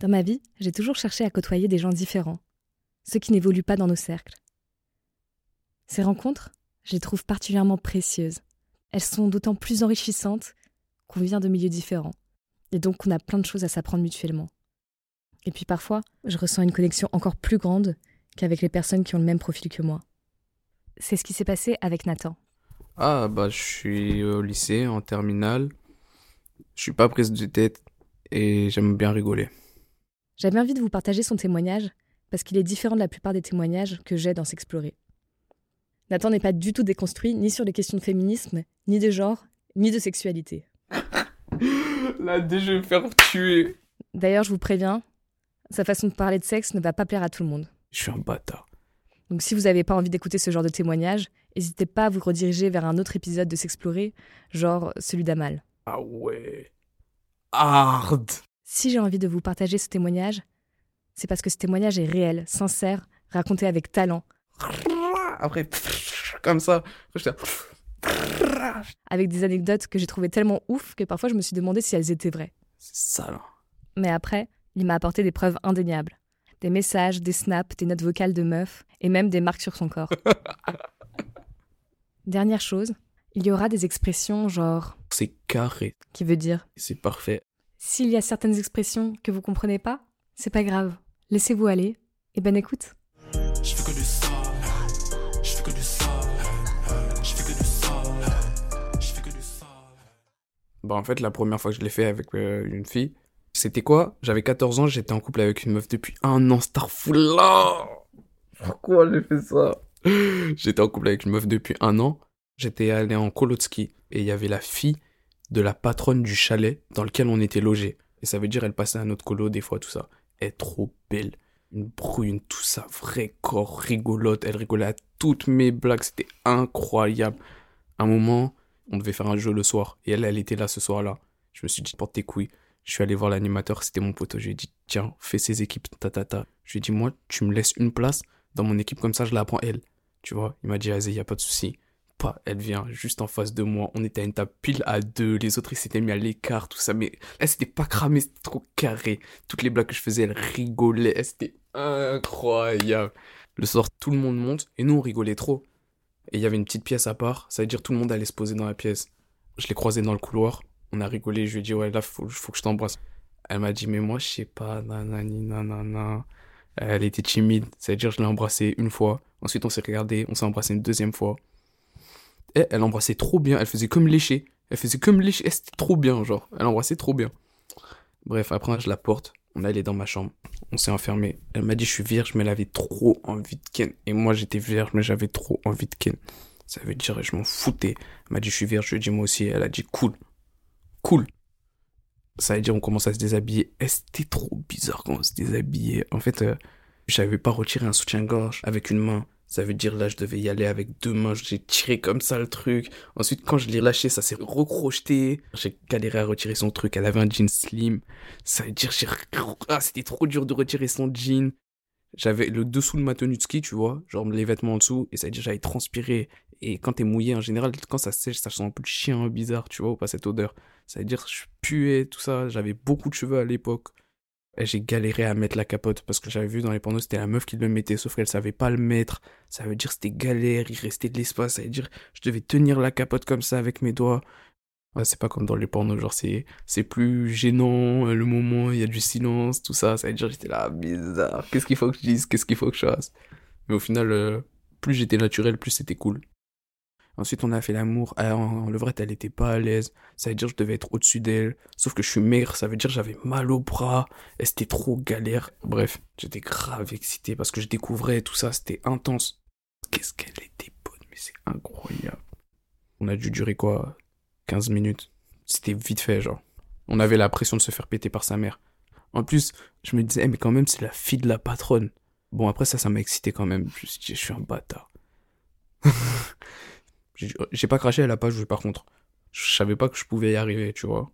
Dans ma vie, j'ai toujours cherché à côtoyer des gens différents, ceux qui n'évoluent pas dans nos cercles. Ces rencontres, je les trouve particulièrement précieuses. Elles sont d'autant plus enrichissantes qu'on vient de milieux différents, et donc qu'on a plein de choses à s'apprendre mutuellement. Et puis parfois, je ressens une connexion encore plus grande qu'avec les personnes qui ont le même profil que moi. C'est ce qui s'est passé avec Nathan. Ah, bah, je suis au lycée, en terminale. Je suis pas prise de tête et j'aime bien rigoler. J'avais envie de vous partager son témoignage parce qu'il est différent de la plupart des témoignages que j'ai dans S'explorer. Nathan n'est pas du tout déconstruit ni sur les questions de féminisme, ni de genre, ni de sexualité. Là, déjà, je vais me faire tuer. D'ailleurs, je vous préviens, sa façon de parler de sexe ne va pas plaire à tout le monde. Je suis un bâtard. Donc si vous n'avez pas envie d'écouter ce genre de témoignage, n'hésitez pas à vous rediriger vers un autre épisode de S'explorer, genre celui d'Amal. Ah ouais. Hard. Si j'ai envie de vous partager ce témoignage, c'est parce que ce témoignage est réel, sincère, raconté avec talent. Après, comme ça, avec des anecdotes que j'ai trouvées tellement ouf que parfois je me suis demandé si elles étaient vraies. C'est ça là. Mais après, il m'a apporté des preuves indéniables. Des messages, des snaps, des notes vocales de meufs, et même des marques sur son corps. Dernière chose, il y aura des expressions genre C'est carré. qui veut dire C'est parfait. S'il y a certaines expressions que vous comprenez pas, c'est pas grave. Laissez-vous aller et bonne écoute. Je fais que du sale. Je fais que du sale. Je fais que du sale. Je fais que du sale. Bah, en fait, la première fois que je l'ai fait avec euh, une fille, c'était quoi? J'avais 14 ans, j'étais en couple avec une meuf depuis un an, Starfoula Pourquoi j'ai fait ça? J'étais en couple avec une meuf depuis un an. J'étais allé en colo de ski et il y avait la fille de la patronne du chalet dans lequel on était logé. Et ça veut dire elle passait à notre colo des fois, tout ça. Elle est trop belle. Une brune, tout ça, vrai corps, rigolote. Elle rigolait à toutes mes blagues, c'était incroyable. Un moment, on devait faire un jeu le soir et elle, elle était là ce soir-là. Je me suis dit, porte tes couilles. Je suis allé voir l'animateur, c'était mon pote. Je lui ai dit, tiens, fais ses équipes, ta ta ta. Je lui ai dit, moi, tu me laisses une place dans mon équipe, comme ça, je la prends elle. Tu vois, il m'a dit, vas-y, y a pas de souci. Elle vient juste en face de moi. On était à une table pile à deux. Les autres, ils s'étaient mis à l'écart, tout ça. Mais elle, c'était pas cramé, c'était trop carré. Toutes les blagues que je faisais, elle rigolait. C'était incroyable. Le soir, tout le monde monte et nous, on rigolait trop. Et il y avait une petite pièce à part. Ça veut dire tout le monde allait se poser dans la pièce. Je l'ai croisée dans le couloir. On a rigolé. Je lui ai dit, ouais, là, faut, faut que je t'embrasse. Elle m'a dit, mais moi, je sais pas, nanani, nanana. Elle était timide. Ça veut dire, je l'ai embrassée une fois. Ensuite, on s'est regardé. On s'est embrassé une deuxième fois. Et elle embrassait trop bien. Elle faisait comme lécher. Elle faisait comme lécher. Et C'était trop bien, genre. Elle embrassait trop bien. Bref, après, je la porte. On allé dans ma chambre. On s'est enfermé. Elle m'a dit, je suis vierge, mais elle avait trop envie de Ken. Et moi, j'étais vierge, mais j'avais trop envie de Ken. Ça veut dire, je m'en foutais. Elle m'a dit, je suis vierge. Je lui ai dit, moi aussi. Elle a dit, cool. Cool. Ça veut dire, on commence à se déshabiller. Et c'était trop bizarre quand on se déshabillait. En fait, euh, j'avais pas retiré un soutien-gorge avec une main. Ça veut dire là, je devais y aller avec deux mains. J'ai tiré comme ça le truc. Ensuite, quand je l'ai lâché, ça s'est recrocheté. J'ai galéré à retirer son truc. Elle avait un jean slim. Ça veut dire. Ah, c'était trop dur de retirer son jean. J'avais le dessous de ma tenue de ski, tu vois. Genre les vêtements en dessous. Et ça veut dire, j'avais transpiré. Et quand t'es mouillé, en général, quand ça sèche, ça sent un peu le chien bizarre, tu vois, ou pas cette odeur. Ça veut dire, je puais, tout ça. J'avais beaucoup de cheveux à l'époque. J'ai galéré à mettre la capote parce que j'avais vu dans les pornos c'était la meuf qui le mettait sauf qu'elle savait pas le mettre. Ça veut dire c'était galère, il restait de l'espace, ça veut dire je devais tenir la capote comme ça avec mes doigts. Ouais, c'est pas comme dans les pornos, genre c'est c'est plus gênant euh, le moment, il y a du silence, tout ça, ça veut dire j'étais là bizarre. Qu'est-ce qu'il faut que je dise, qu'est-ce qu'il faut que je fasse? Mais au final euh, plus j'étais naturel, plus c'était cool. Ensuite, on a fait l'amour. Ah, en, en levrette, elle était pas à l'aise. Ça veut dire que je devais être au-dessus d'elle. Sauf que je suis maigre, ça veut dire que j'avais mal au bras. Et c'était trop galère. Bref, j'étais grave excité parce que je découvrais tout ça. C'était intense. Qu'est-ce qu'elle était bonne, mais c'est incroyable. On a dû durer quoi? 15 minutes. C'était vite fait, genre. On avait la pression de se faire péter par sa mère. En plus, je me disais, Eh, mais quand même, c'est la fille de la patronne. Bon, après ça, ça m'a excité quand même. Je suis dit, je suis un bâtard. J'ai pas craché, elle a pas joué par contre. Je savais pas que je pouvais y arriver, tu vois.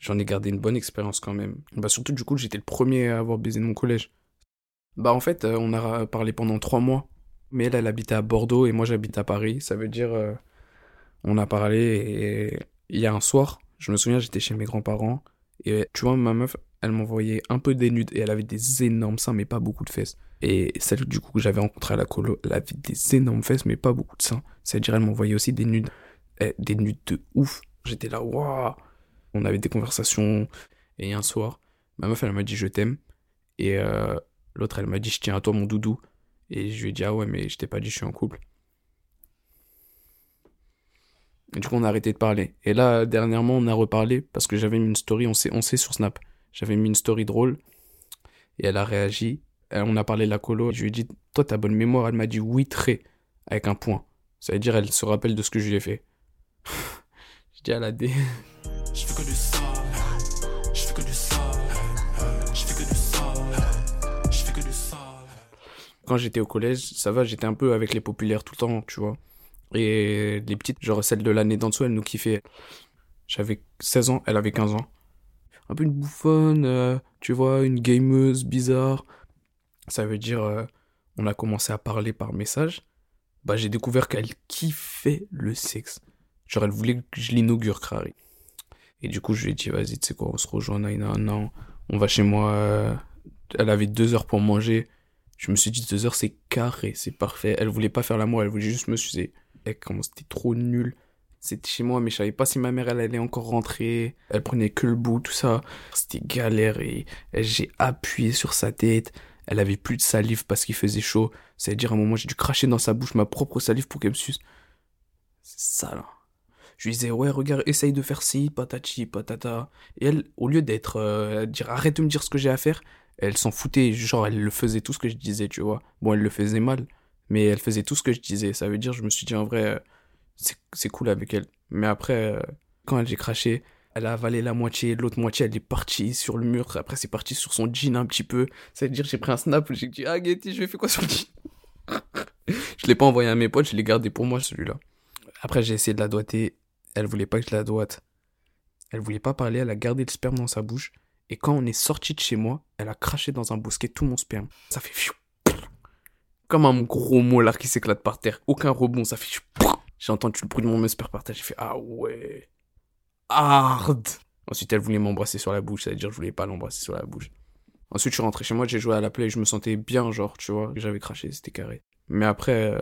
J'en ai gardé une bonne expérience quand même. Bah surtout du coup, j'étais le premier à avoir baisé de mon collège. Bah en fait, euh, on a parlé pendant trois mois. Mais elle, elle habitait à Bordeaux et moi j'habite à Paris. Ça veut dire, euh, on a parlé et il y a un soir, je me souviens, j'étais chez mes grands-parents. Et tu vois, ma meuf, elle m'envoyait un peu des nudes et elle avait des énormes seins, mais pas beaucoup de fesses. Et celle du coup que j'avais rencontrée à la colo, elle avait des énormes fesses, mais pas beaucoup de seins. C'est-à-dire, elle m'envoyait aussi des nudes, eh, des nudes de ouf. J'étais là, waouh! On avait des conversations. Et un soir, ma meuf, elle m'a dit je t'aime. Et euh, l'autre, elle m'a dit je tiens à toi, mon doudou. Et je lui ai dit ah ouais, mais je t'ai pas dit je suis en couple. Et du coup, on a arrêté de parler. Et là, dernièrement, on a reparlé parce que j'avais mis une story, on sait, on sait sur Snap. J'avais mis une story drôle et elle a réagi. Et on a parlé de la colo. Je lui ai dit, toi, t'as bonne mémoire. Elle m'a dit oui, très, avec un point. Ça veut dire, elle se rappelle de ce que je lui ai fait. je dis à la D. Je fais que du sale, je fais que du sale, je fais que du sale, je fais que du sale. Quand j'étais au collège, ça va, j'étais un peu avec les populaires tout le temps, tu vois. Et les petites, genre celle de l'année d'en dessous, elle nous kiffait. J'avais 16 ans, elle avait 15 ans. Un peu une bouffonne, euh, tu vois, une gameuse bizarre. Ça veut dire, euh, on a commencé à parler par message. Bah, j'ai découvert qu'elle kiffait le sexe. Genre, elle voulait que je l'inaugure, Crary. Et du coup, je lui ai dit, vas-y, tu sais quoi, on se rejoint, Naina, non, on va chez moi. euh, Elle avait deux heures pour manger. Je me suis dit, deux heures, c'est carré, c'est parfait. Elle voulait pas faire l'amour, elle voulait juste me sucer. Et comment c'était trop nul. C'était chez moi, mais je savais pas si ma mère, elle allait encore rentrer. Elle prenait que le bout, tout ça. C'était galère et, j'ai appuyé sur sa tête. Elle avait plus de salive parce qu'il faisait chaud. C'est-à-dire, à un moment, j'ai dû cracher dans sa bouche ma propre salive pour qu'elle me suce. C'est ça, là. Je lui disais, ouais, regarde, essaye de faire ci, patati, patata. Et elle, au lieu d'être, euh, dire, arrête de me dire ce que j'ai à faire, elle s'en foutait. Genre, elle le faisait tout ce que je disais, tu vois. Bon, elle le faisait mal, mais elle faisait tout ce que je disais. Ça veut dire, je me suis dit, en vrai, euh, c'est cool avec elle. Mais après, euh, quand j'ai craché, elle a avalé la moitié, l'autre moitié, elle est partie sur le mur. Après, c'est parti sur son jean un petit peu. Ça veut dire, j'ai pris un snap, j'ai dit, ah, Getty, je vais faire quoi sur le jean? Je l'ai pas envoyé à mes potes, je l'ai gardé pour moi, celui-là. Après, j'ai essayé de la doigter. Elle voulait pas que je la doite. Elle voulait pas parler, elle a gardé le sperme dans sa bouche. Et quand on est sorti de chez moi, elle a craché dans un bosquet tout mon sperme. Ça fait. Comme un gros molar qui s'éclate par terre. Aucun rebond, ça fait. J'ai entendu le bruit de mon sperme par terre. J'ai fait ah ouais. Hard. Ensuite, elle voulait m'embrasser sur la bouche. Ça veut dire que je voulais pas l'embrasser sur la bouche. Ensuite, je suis rentré chez moi, j'ai joué à la play, je me sentais bien, genre, tu vois. J'avais craché, c'était carré. Mais après, euh,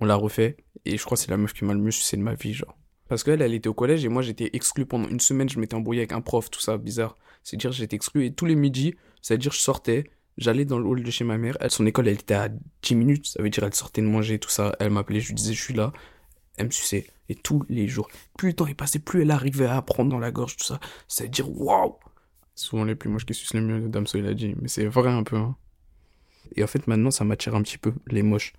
on l'a refait. Et je crois que c'est la meuf qui m'a le mieux sucé de ma vie, genre. Parce qu'elle, elle était au collège et moi j'étais exclu pendant une semaine, je m'étais embrouillé avec un prof, tout ça, bizarre. C'est-à-dire j'étais exclu et tous les midis, c'est-à-dire je sortais, j'allais dans le hall de chez ma mère, son école elle était à 10 minutes, ça veut dire elle sortait de manger, tout ça, elle m'appelait, je lui disais je suis là, elle me suçait. Et tous les jours, plus le temps est passé, plus elle arrivait à prendre dans la gorge, tout ça, veut dire waouh Souvent les plus moches qui sucent les mieux, Damso il a dit, mais c'est vrai un peu. Hein. Et en fait maintenant ça m'attire un petit peu, les moches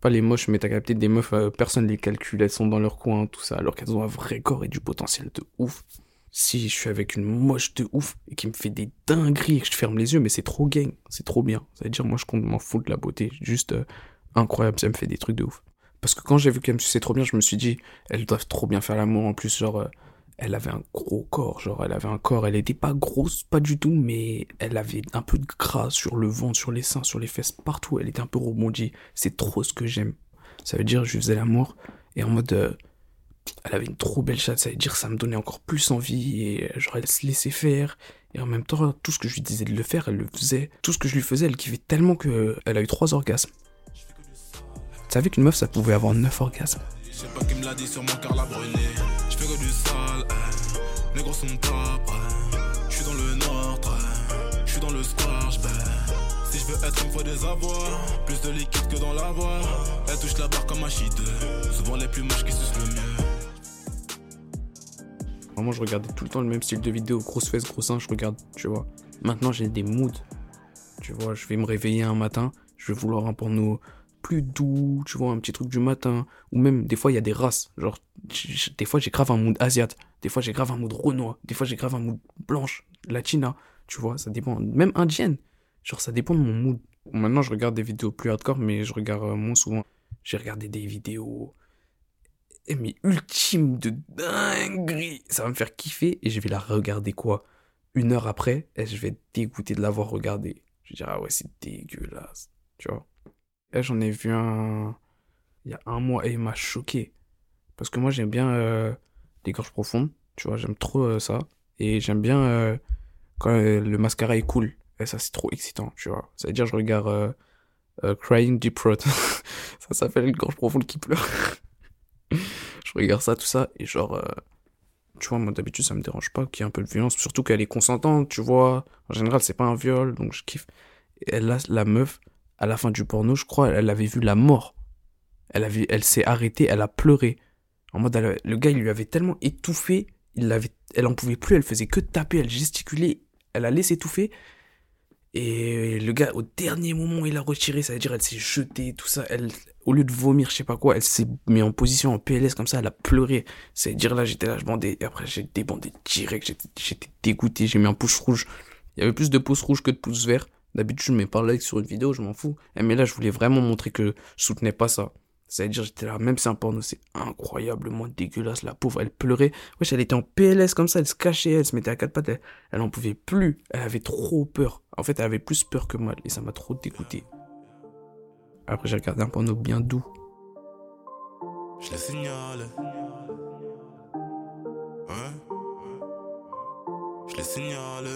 pas les moches, mais t'as capté des meufs, euh, personne les calcule, elles sont dans leur coin, tout ça, alors qu'elles ont un vrai corps et du potentiel de ouf. Si je suis avec une moche de ouf et qui me fait des dingueries et que je ferme les yeux, mais c'est trop gang, c'est trop bien. Ça veut dire, moi je compte m'en fous de la beauté, juste euh, incroyable, ça me fait des trucs de ouf. Parce que quand j'ai vu qu'elle me suçait trop bien, je me suis dit, elles doivent trop bien faire l'amour en plus, genre, euh, elle avait un gros corps, genre, elle avait un corps, elle était pas grosse, pas du tout, mais elle avait un peu de gras sur le ventre, sur les seins, sur les fesses, partout, elle était un peu rebondie. C'est trop ce que j'aime. Ça veut dire, je faisais l'amour, et en mode, euh, elle avait une trop belle chatte, ça veut dire, ça me donnait encore plus envie, et euh, genre, elle se laissait faire, et en même temps, tout ce que je lui disais de le faire, elle le faisait. Tout ce que je lui faisais, elle kiffait tellement que elle a eu trois orgasmes. Tu savais qu'une meuf, ça pouvait avoir neuf orgasmes. Je sais pas qui me l'a dit sur mon cœur l'a brûlé. Je fais que du sale, les gros sont top. Je suis dans le nord, je suis dans le square, j'bais. Si je veux être, il me faut des avoirs. Plus de liquide que dans la voie. Elle touche la barre comme un shit. Souvent les plus moches qui sucent le mieux. Vraiment, je regardais tout le temps le même style de vidéo, grosse fesse, gros sein, je regarde, tu vois. Maintenant, j'ai des moods. Tu vois, je vais me réveiller un matin, je vais vouloir un porno plus doux, tu vois, un petit truc du matin. Ou même, des fois, il y a des races. Genre, des fois, j'ai grave un mood asiate. Des fois, j'ai grave un mood renois. Des fois, j'ai grave un mood blanche, latina. Tu vois, ça dépend. Même indienne. Genre, ça dépend de mon mood. Maintenant, je regarde des vidéos plus hardcore, mais je regarde euh, moins souvent. J'ai regardé des vidéos eh, mais ultime de dinguerie. Ça va me faire kiffer et je vais la regarder quoi? Une heure après, et je vais être dégoûté de l'avoir regardée. Je vais dire, ah ouais, c'est dégueulasse. Tu vois? J'en ai vu un il y a un mois et il m'a choqué. Parce que moi, j'aime bien euh, les gorges profondes. Tu vois, j'aime trop euh, ça. Et j'aime bien euh, quand le mascara est cool. Et ça, c'est trop excitant, tu vois. Ça veut dire, je regarde Crying Deep Throat. ça s'appelle une gorge profonde qui pleure. je regarde ça, tout ça, et genre, tu vois, moi d'habitude, ça me dérange pas qu'il y ait un peu de violence, surtout qu'elle est consentante, tu vois. En général, c'est pas un viol, donc je kiffe. Et là, la meuf, à la fin du porno, je crois, elle avait vu la mort. Elle elle s'est arrêtée, elle a pleuré. En mode, le gars, il lui avait tellement étouffé, il l'avait, elle en pouvait plus, elle faisait que taper, elle gesticulait, elle allait s'étouffer. Et le gars, au dernier moment, il a retiré, ça veut dire, elle s'est jetée, tout ça. Elle, au lieu de vomir, je sais pas quoi, elle s'est mis en position en PLS comme ça, elle a pleuré. Ça veut dire, là, j'étais là, je bandais, et après, j'ai débandé direct, j'étais dégoûté, j'ai mis un pouce rouge. Il y avait plus de pouces rouges que de pouces verts. D'habitude, je mets pas like sur une vidéo, je m'en fous. Eh, Mais là, je voulais vraiment montrer que je soutenais pas ça. Ça veut dire, j'étais là, même si c'est un porno, c'est incroyablement dégueulasse. La pauvre, elle pleurait. Wesh, elle était en PLS comme ça, elle se cachait, elle se mettait à quatre pattes, elle, elle en pouvait plus. Elle avait trop peur. En fait, elle avait plus peur que moi, et ça m'a trop dégoûté. Après, j'ai regardé un porno bien doux. Je les signale. Hein? Je les signale.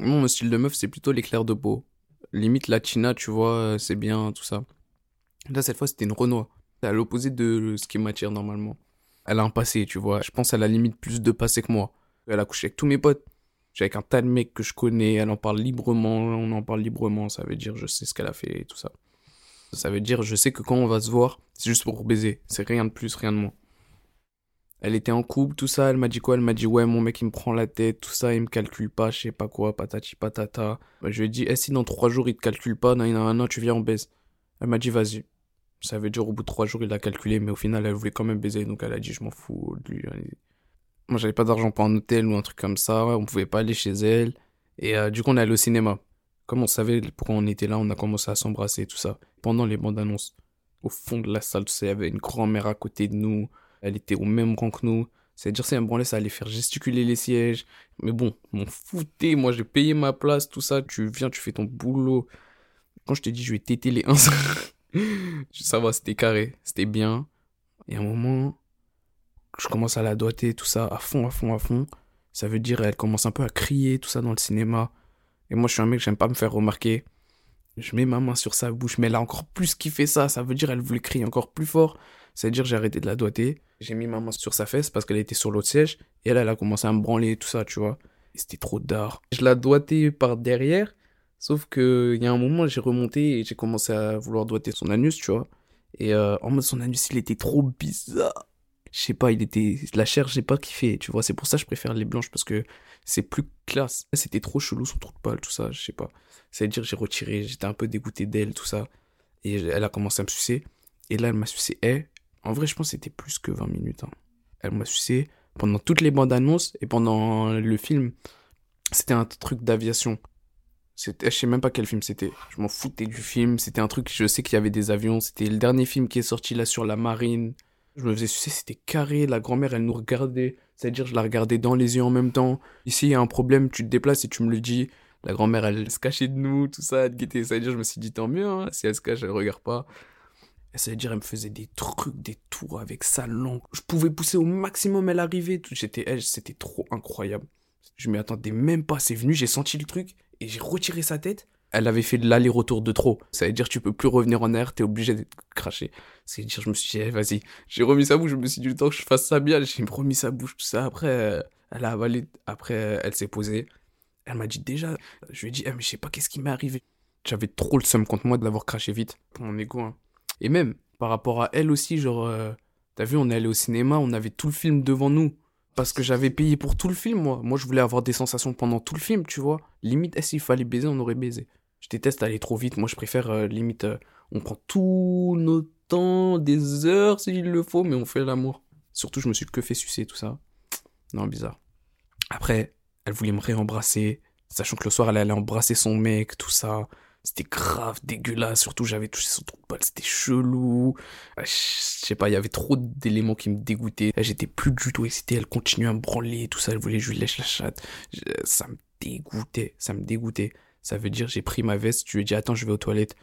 Mon style de meuf, c'est plutôt l'éclair de peau. Limite latina, tu vois, euh, c'est bien, tout ça. Là, cette fois, c'était une Renoir. C'est à l'opposé de ce qui m'attire normalement. Elle a un passé, tu vois. Je pense qu'elle a limite plus de passé que moi. Elle a couché avec tous mes potes. J'ai avec un tas de mecs que je connais. Elle en parle librement. On en parle librement. Ça veut dire, je sais ce qu'elle a fait et tout ça. Ça veut dire, je sais que quand on va se voir, c'est juste pour baiser. C'est rien de plus, rien de moins. Elle était en couple, tout ça. Elle m'a dit quoi? Elle m'a dit, ouais, mon mec, il me prend la tête, tout ça, il me calcule pas, je sais pas quoi, patati patata. Bah, je lui ai dit, eh, si dans trois jours, il te calcule pas, nan, nan, nan, tu viens, on baise. Elle m'a dit, vas-y. Ça veut dire, au bout de trois jours, il a calculé, mais au final, elle voulait quand même baiser, donc elle a dit, je m'en fous de lui. Moi, j'avais pas d'argent pour un hôtel ou un truc comme ça, on pouvait pas aller chez elle. Et euh, du coup, on est allé au cinéma. Comme on savait pourquoi on était là, on a commencé à s'embrasser tout ça. Pendant les bandes annonces, au fond de la salle, tu sais, il y avait une grand-mère à côté de nous. Elle était au même rang que nous. C'est-à-dire, elle me branlait, ça allait faire gesticuler les sièges. Mais bon, m'en foutais. Moi, j'ai payé ma place, tout ça. Tu viens, tu fais ton boulot. Quand je t'ai dit, je vais téter les 1, ça va, c'était carré. C'était bien. Et à un moment, je commence à la doiter, tout ça, à fond, à fond, à fond. Ça veut dire, elle commence un peu à crier, tout ça, dans le cinéma. Et moi, je suis un mec, j'aime pas me faire remarquer. Je mets ma main sur sa bouche, mais elle a encore plus kiffé ça. Ça veut dire, elle voulait crier encore plus fort. Ça veut dire, j'ai arrêté de la doiter. J'ai mis ma main sur sa fesse parce qu'elle était sur l'autre siège. Et elle, elle a commencé à me branler, tout ça, tu vois. Et c'était trop d'art. Je la doigtais par derrière. Sauf que, il y a un moment, j'ai remonté et j'ai commencé à vouloir doigter son anus, tu vois. Et euh, en mode, son anus, il était trop bizarre. Je sais pas, il était. La chair, j'ai pas kiffé, tu vois. C'est pour ça que je préfère les blanches parce que c'est plus classe. C'était trop chelou, son trou de balle, tout ça, je sais pas. Ça veut dire, j'ai retiré, j'étais un peu dégoûté d'elle, tout ça. Et elle a commencé à me sucer. Et là, elle m'a sucé. Eh, en vrai, je pense que c'était plus que 20 minutes. hein. Elle m'a sucé pendant toutes les bandes annonces et pendant le film. C'était un truc d'aviation. Je sais même pas quel film c'était. Je m'en foutais du film. C'était un truc, je sais qu'il y avait des avions. C'était le dernier film qui est sorti là sur la marine. Je me faisais sucer, c'était carré. La grand-mère, elle nous regardait. C'est-à-dire, je la regardais dans les yeux en même temps. Ici, il y a un problème, tu te déplaces et tu me le dis. La grand-mère, elle se cachait de nous, tout ça, elle guettait. Ça veut dire, je me suis dit, tant mieux, hein. si elle se cache, elle regarde pas. Et ça veut dire, elle me faisait des trucs, des tours avec sa langue. Je pouvais pousser au maximum, elle arrivait. J'étais, elle, c'était trop incroyable. Je m'y attendais même pas. C'est venu, j'ai senti le truc et j'ai retiré sa tête. Elle avait fait de l'aller-retour de trop. Ça veut dire, tu peux plus revenir en air, t'es obligé d'être craché. Ça veut dire, je me suis dit, eh, vas-y. J'ai remis sa bouche, je me suis dit, le temps que je fasse ça bien, j'ai remis sa bouche, tout ça. Après, euh, elle a avalé. Après, elle s'est posée. Elle m'a dit déjà, je lui ai dit, eh, mais je sais pas qu'est-ce qui m'est arrivé. J'avais trop le seum contre moi de l'avoir craché vite pour mon ego. hein. Et même, par rapport à elle aussi, genre, euh, t'as vu, on est allé au cinéma, on avait tout le film devant nous. Parce que j'avais payé pour tout le film, moi. Moi, je voulais avoir des sensations pendant tout le film, tu vois. Limite, eh, s'il fallait baiser, on aurait baisé. Je déteste aller trop vite. Moi, je préfère, euh, limite, euh, on prend tout notre temps, des heures s'il le faut, mais on fait l'amour. Surtout, je me suis que fait sucer, tout ça. Non, bizarre. Après, elle voulait me réembrasser, sachant que le soir, elle allait embrasser son mec, tout ça. C'était grave dégueulasse, surtout j'avais touché son trou de balle, c'était chelou. Euh, Je sais pas, il y avait trop d'éléments qui me dégoûtaient. Là, J'étais plus du tout excité, elle continuait à me branler, tout ça, elle voulait que je lui lèche la chatte. Ça me dégoûtait, ça me dégoûtait. Ça veut dire, j'ai pris ma veste, je lui ai dit, attends, je vais aux toilettes.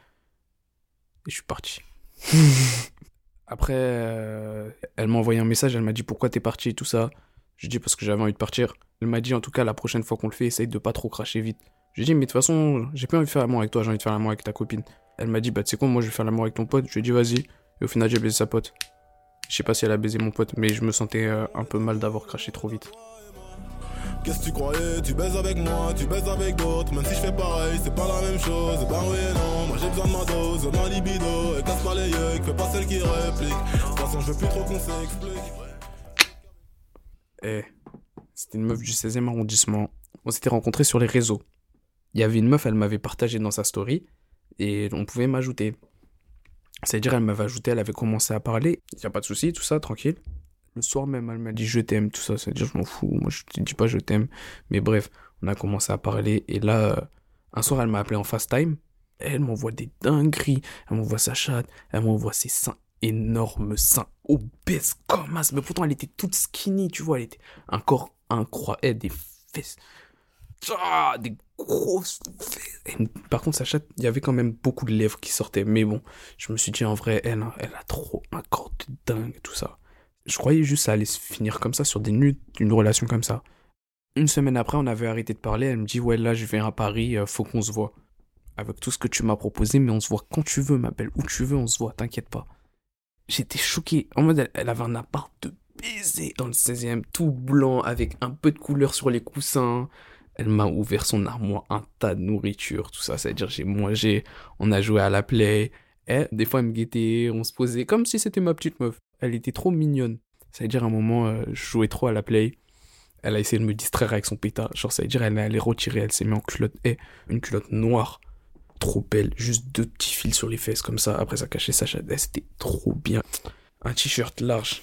Et je suis parti. Après, euh, elle m'a envoyé un message, elle m'a dit pourquoi t'es parti et tout ça? Je dis parce que j'avais envie de partir. Elle m'a dit en tout cas la prochaine fois qu'on le fait, essaye de pas trop cracher vite. J'ai dit mais de toute façon, j'ai pas envie de faire l'amour avec toi, j'ai envie de faire l'amour avec ta copine. Elle m'a dit bah tu sais quoi, moi je vais faire l'amour avec ton pote. Je lui ai dit vas-y. Et au final j'ai baisé sa pote. Je sais pas si elle a baisé mon pote, mais je me sentais euh, un peu mal d'avoir craché trop vite. Qu'est-ce que tu croyais? Tu baises avec moi, tu baises avec d'autres. Même si je fais pareil, c'est pas la même chose. Bah oui et non, moi j'ai besoin de ma dose, de ma libido. Et casse pas les yeux, fais pas celle qui réplique. De toute façon, je veux plus trop qu'on s'explique. Eh, c'était une meuf du 16e arrondissement. On s'était rencontrés sur les réseaux. Il y avait une meuf, elle m'avait partagé dans sa story et on pouvait m'ajouter. C'est-à-dire, elle m'avait ajouté, elle avait commencé à parler. Il n'y a pas de souci, tout ça, tranquille. Le soir même, elle m'a dit je t'aime, tout ça. C'est-à-dire, je m'en fous. Moi, je te dis pas je t'aime. Mais bref, on a commencé à parler. Et là, euh, un soir, elle m'a appelé en fast time. Elle m'envoie des dingueries. Elle m'envoie sa chatte. Elle m'envoie ses seins énormes, seins obèses comme as. Mais pourtant, elle était toute skinny, tu vois. Elle était un corps incroyable. Des fesses. Ah, des Et par contre, sa chatte, il y avait quand même beaucoup de lèvres qui sortaient. Mais bon, je me suis dit, en vrai, elle, elle a trop un corps de dingue, tout ça. Je croyais juste que ça allait se finir comme ça, sur des nuits, d'une relation comme ça. Une semaine après, on avait arrêté de parler. Elle me dit, ouais, là, je viens à Paris, euh, faut qu'on se voit. Avec tout ce que tu m'as proposé, mais on se voit quand tu veux, ma belle. Où tu veux, on se voit, t'inquiète pas. J'étais choqué. En mode, elle, avait un appart de baiser dans le 16e, tout blanc, avec un peu de couleur sur les coussins. Elle m'a ouvert son armoire, un tas de nourriture, tout ça. C'est-à-dire, j'ai mangé, on a joué à la play. Et des fois, elle me guettait, on se posait comme si c'était ma petite meuf. Elle était trop mignonne. C'est-à-dire, à un moment, euh, je jouais trop à la play. Elle a essayé de me distraire avec son pétard. Genre, ça veut dire, elle allait retirer, elle s'est mise en culotte. Et une culotte noire. Trop belle. Juste deux petits fils sur les fesses comme ça. Après, ça cachait sa chatte. C'était trop bien. Un t-shirt large.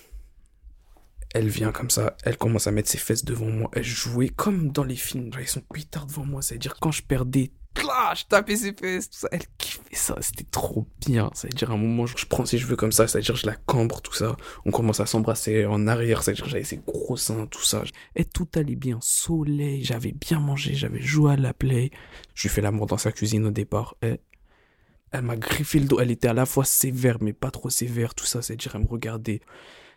Elle vient comme ça, elle commence à mettre ses fesses devant moi. Elle jouait comme dans les films. J'avais son pétard devant moi. C'est-à-dire, quand je perdais, là, je tapais ses fesses, tout ça. Elle kiffait ça. C'était trop bien. C'est-à-dire, à un moment, je prends ses cheveux comme ça. C'est-à-dire, je la cambre, tout ça. On commence à s'embrasser en arrière. C'est-à-dire, j'avais ses gros seins, tout ça. Et tout allait bien. Soleil. J'avais bien mangé. J'avais joué à la play. Je lui fais l'amour dans sa cuisine au départ. Et elle m'a griffé le dos. Elle était à la fois sévère, mais pas trop sévère, tout ça. C'est-à-dire, elle me regardait.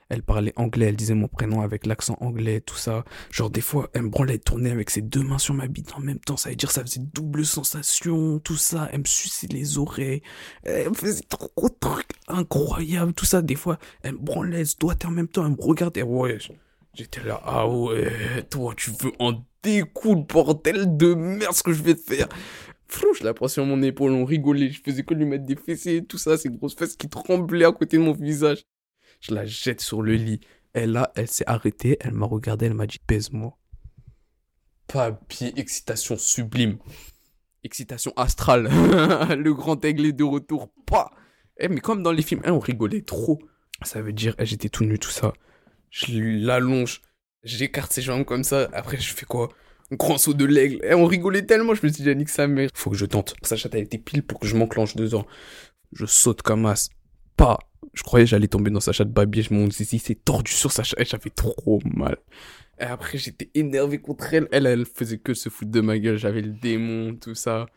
Elle parlait anglais, elle disait mon prénom avec l'accent anglais, tout ça. Genre des fois, elle me branlait, elle tournait avec ses deux mains sur ma bite en même temps. Ça veut dire ça faisait double sensation, tout ça. Elle me suçait les oreilles. Elle me faisait trop de trucs incroyables, tout ça. Des fois, elle me branlait, elle se doigtait en même temps. Elle me regardait. Ouais, j'étais là. Ah ouais, toi, tu veux en découdre, bordel de merde, ce que je vais te faire. Je la sur mon épaule, on rigolait. Je faisais que lui mettre des fessées, tout ça, ces grosses fesses qui tremblaient à côté de mon visage. Je la jette sur le lit. Et là, elle s'est arrêtée, elle m'a regardé, elle m'a dit pèse-moi. Papier, excitation sublime. Excitation astrale. le grand aigle est de retour. Pas. Eh, mais comme dans les films, eh, on rigolait trop. Ça veut dire, eh, j'étais tout nu, tout ça. Je l'allonge. J'écarte ses jambes comme ça. Après, je fais quoi? Un grand saut de l'aigle. Et on rigolait tellement, je me suis dit, Yannick, sa mère. Faut que je tente. Sa chatte, elle était pile pour que je m'enclenche dedans. Je saute comme as. Pas je croyais j'allais tomber dans sa chatte babier, mon zizi s'est tordu sur sa chatte, j'avais trop mal. Et après, j'étais énervé contre elle. Elle, elle faisait que se foutre de ma gueule, j'avais le démon, tout ça.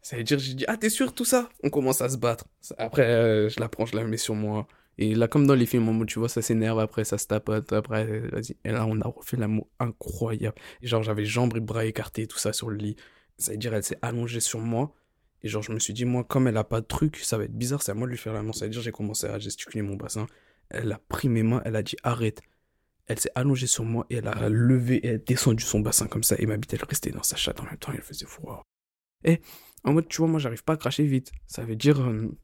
Ça veut dire, j'ai dit, ah, t'es sûr, tout ça? On commence à se battre. Après, euh, je la prends, je la mets sur moi. Et là, comme dans les films, tu vois, ça s'énerve, après, ça se tapote, après, vas-y. Et là, on a refait l'amour incroyable. Et genre, j'avais jambes et bras écartés, tout ça sur le lit. Ça veut dire, elle s'est allongée sur moi. Et genre, je me suis dit, moi, comme elle a pas de truc, ça va être bizarre, c'est à moi de lui faire la main. C'est-à-dire, j'ai commencé à gesticuler mon bassin. Elle a pris mes mains, elle a dit, arrête. Elle s'est allongée sur moi et elle a levé et elle descendu son bassin comme ça. Et ma bite, elle restait dans sa chatte en même temps, elle faisait froid. Et en mode, tu vois, moi, j'arrive pas à cracher vite. Ça veut dire, euh,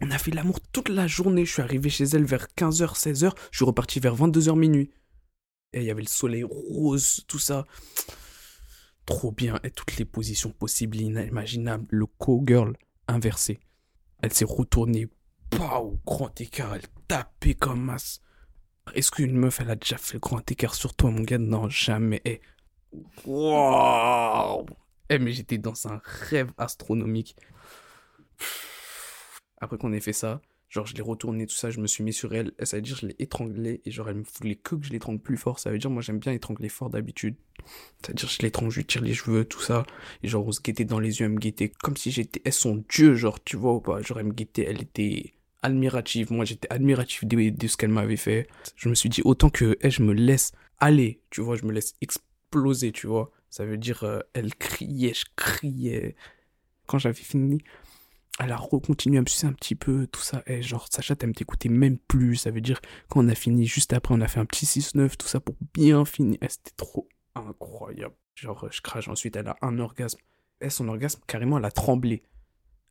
on a fait l'amour toute la journée. Je suis arrivé chez elle vers 15h, 16h. Je suis reparti vers 22h minuit. Et il y avait le soleil rose, tout ça trop bien et toutes les positions possibles et inimaginables. Le co-girl inversé. Elle s'est retournée, au grand écart, elle tapait comme masse. Est-ce qu'une meuf, elle a déjà fait le grand écart sur toi, mon gars? Non, jamais. Eh. Wow eh, mais j'étais dans un rêve astronomique. Après qu'on ait fait ça, Genre, je l'ai retourné, tout ça, je me suis mis sur elle. Ça veut dire, je l'ai étranglé. Et genre, elle me voulait que je l'étrangle plus fort. Ça veut dire, moi, j'aime bien étrangler fort d'habitude. C'est-à-dire, je l'étrangle, je lui tire les cheveux, tout ça. Et genre, on se guettait dans les yeux, elle me guettait comme si j'étais, elle son dieu, genre, tu vois ou pas. Genre, elle me guettait, elle était admirative. Moi, j'étais admiratif de, ce qu'elle m'avait fait. Je me suis dit, autant que elle, je me laisse aller, tu vois, je me laisse exploser, tu vois. Ça veut dire, euh, elle criait, je criais. Quand j'avais fini, elle a recontinué à me sucer un petit peu, tout ça. Et genre, Sacha, me t'écoutait même plus. Ça veut dire, quand on a fini, juste après, on a fait un petit 6-9, tout ça pour bien finir. Eh, C'était trop incroyable. Genre, je crache. Ensuite, elle a un orgasme. Et son orgasme, carrément, elle a tremblé.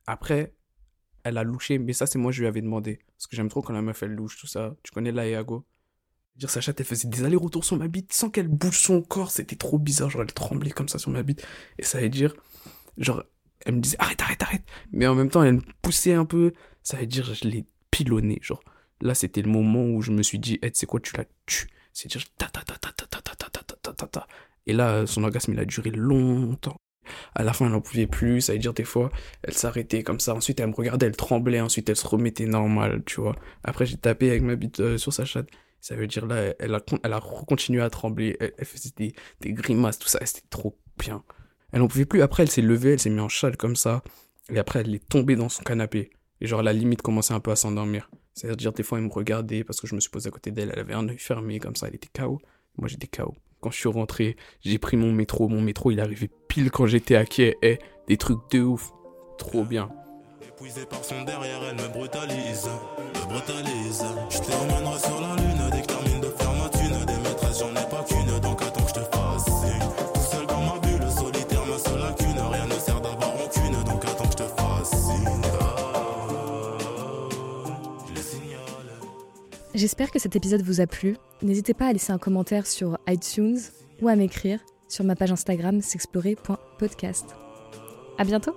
Après, elle a louché, mais ça, c'est moi, je lui avais demandé. Parce que j'aime trop quand la meuf, elle louche, tout ça. Tu connais l'Aeago Dire sa chatte, elle faisait des allers-retours sur ma bite sans qu'elle bouge son corps. C'était trop bizarre. Genre, elle tremblait comme ça sur ma bite. Et ça veut dire, genre, elle me disait arrête, arrête, arrête. Mais en même temps, elle me poussait un peu. Ça veut dire, je l'ai pilonné. Genre, là, c'était le moment où je me suis dit, hey, c'est quoi, tu la tues. C'est dire, ta ta ta ta ta ta ta ta ta ta. Et là, son orgasme, il a duré longtemps. À la fin, elle n'en pouvait plus. Ça veut dire, des fois, elle s'arrêtait comme ça. Ensuite, elle me regardait, elle tremblait. Ensuite, elle se remettait normal, tu vois. Après, j'ai tapé avec ma bite euh, sur sa chatte. Ça veut dire, là, elle a, elle a continué à trembler. Elle, elle faisait des, des grimaces, tout ça. C'était trop bien. Elle n'en pouvait plus. Après, elle s'est levée, elle s'est mise en châle comme ça. Et après, elle est tombée dans son canapé. Et genre, la limite commençait un peu à s'endormir. C'est-à-dire, des fois, elle me regardait parce que je me suis posé à côté d'elle. Elle avait un œil fermé comme ça. Elle était KO. Moi, j'étais KO. Quand je suis rentré, j'ai pris mon métro. Mon métro, il arrivait pile quand j'étais à quai. Eh, des trucs de ouf. Trop bien. J'espère que cet épisode vous a plu. N'hésitez pas à laisser un commentaire sur iTunes ou à m'écrire sur ma page Instagram s'explorer.podcast. À bientôt.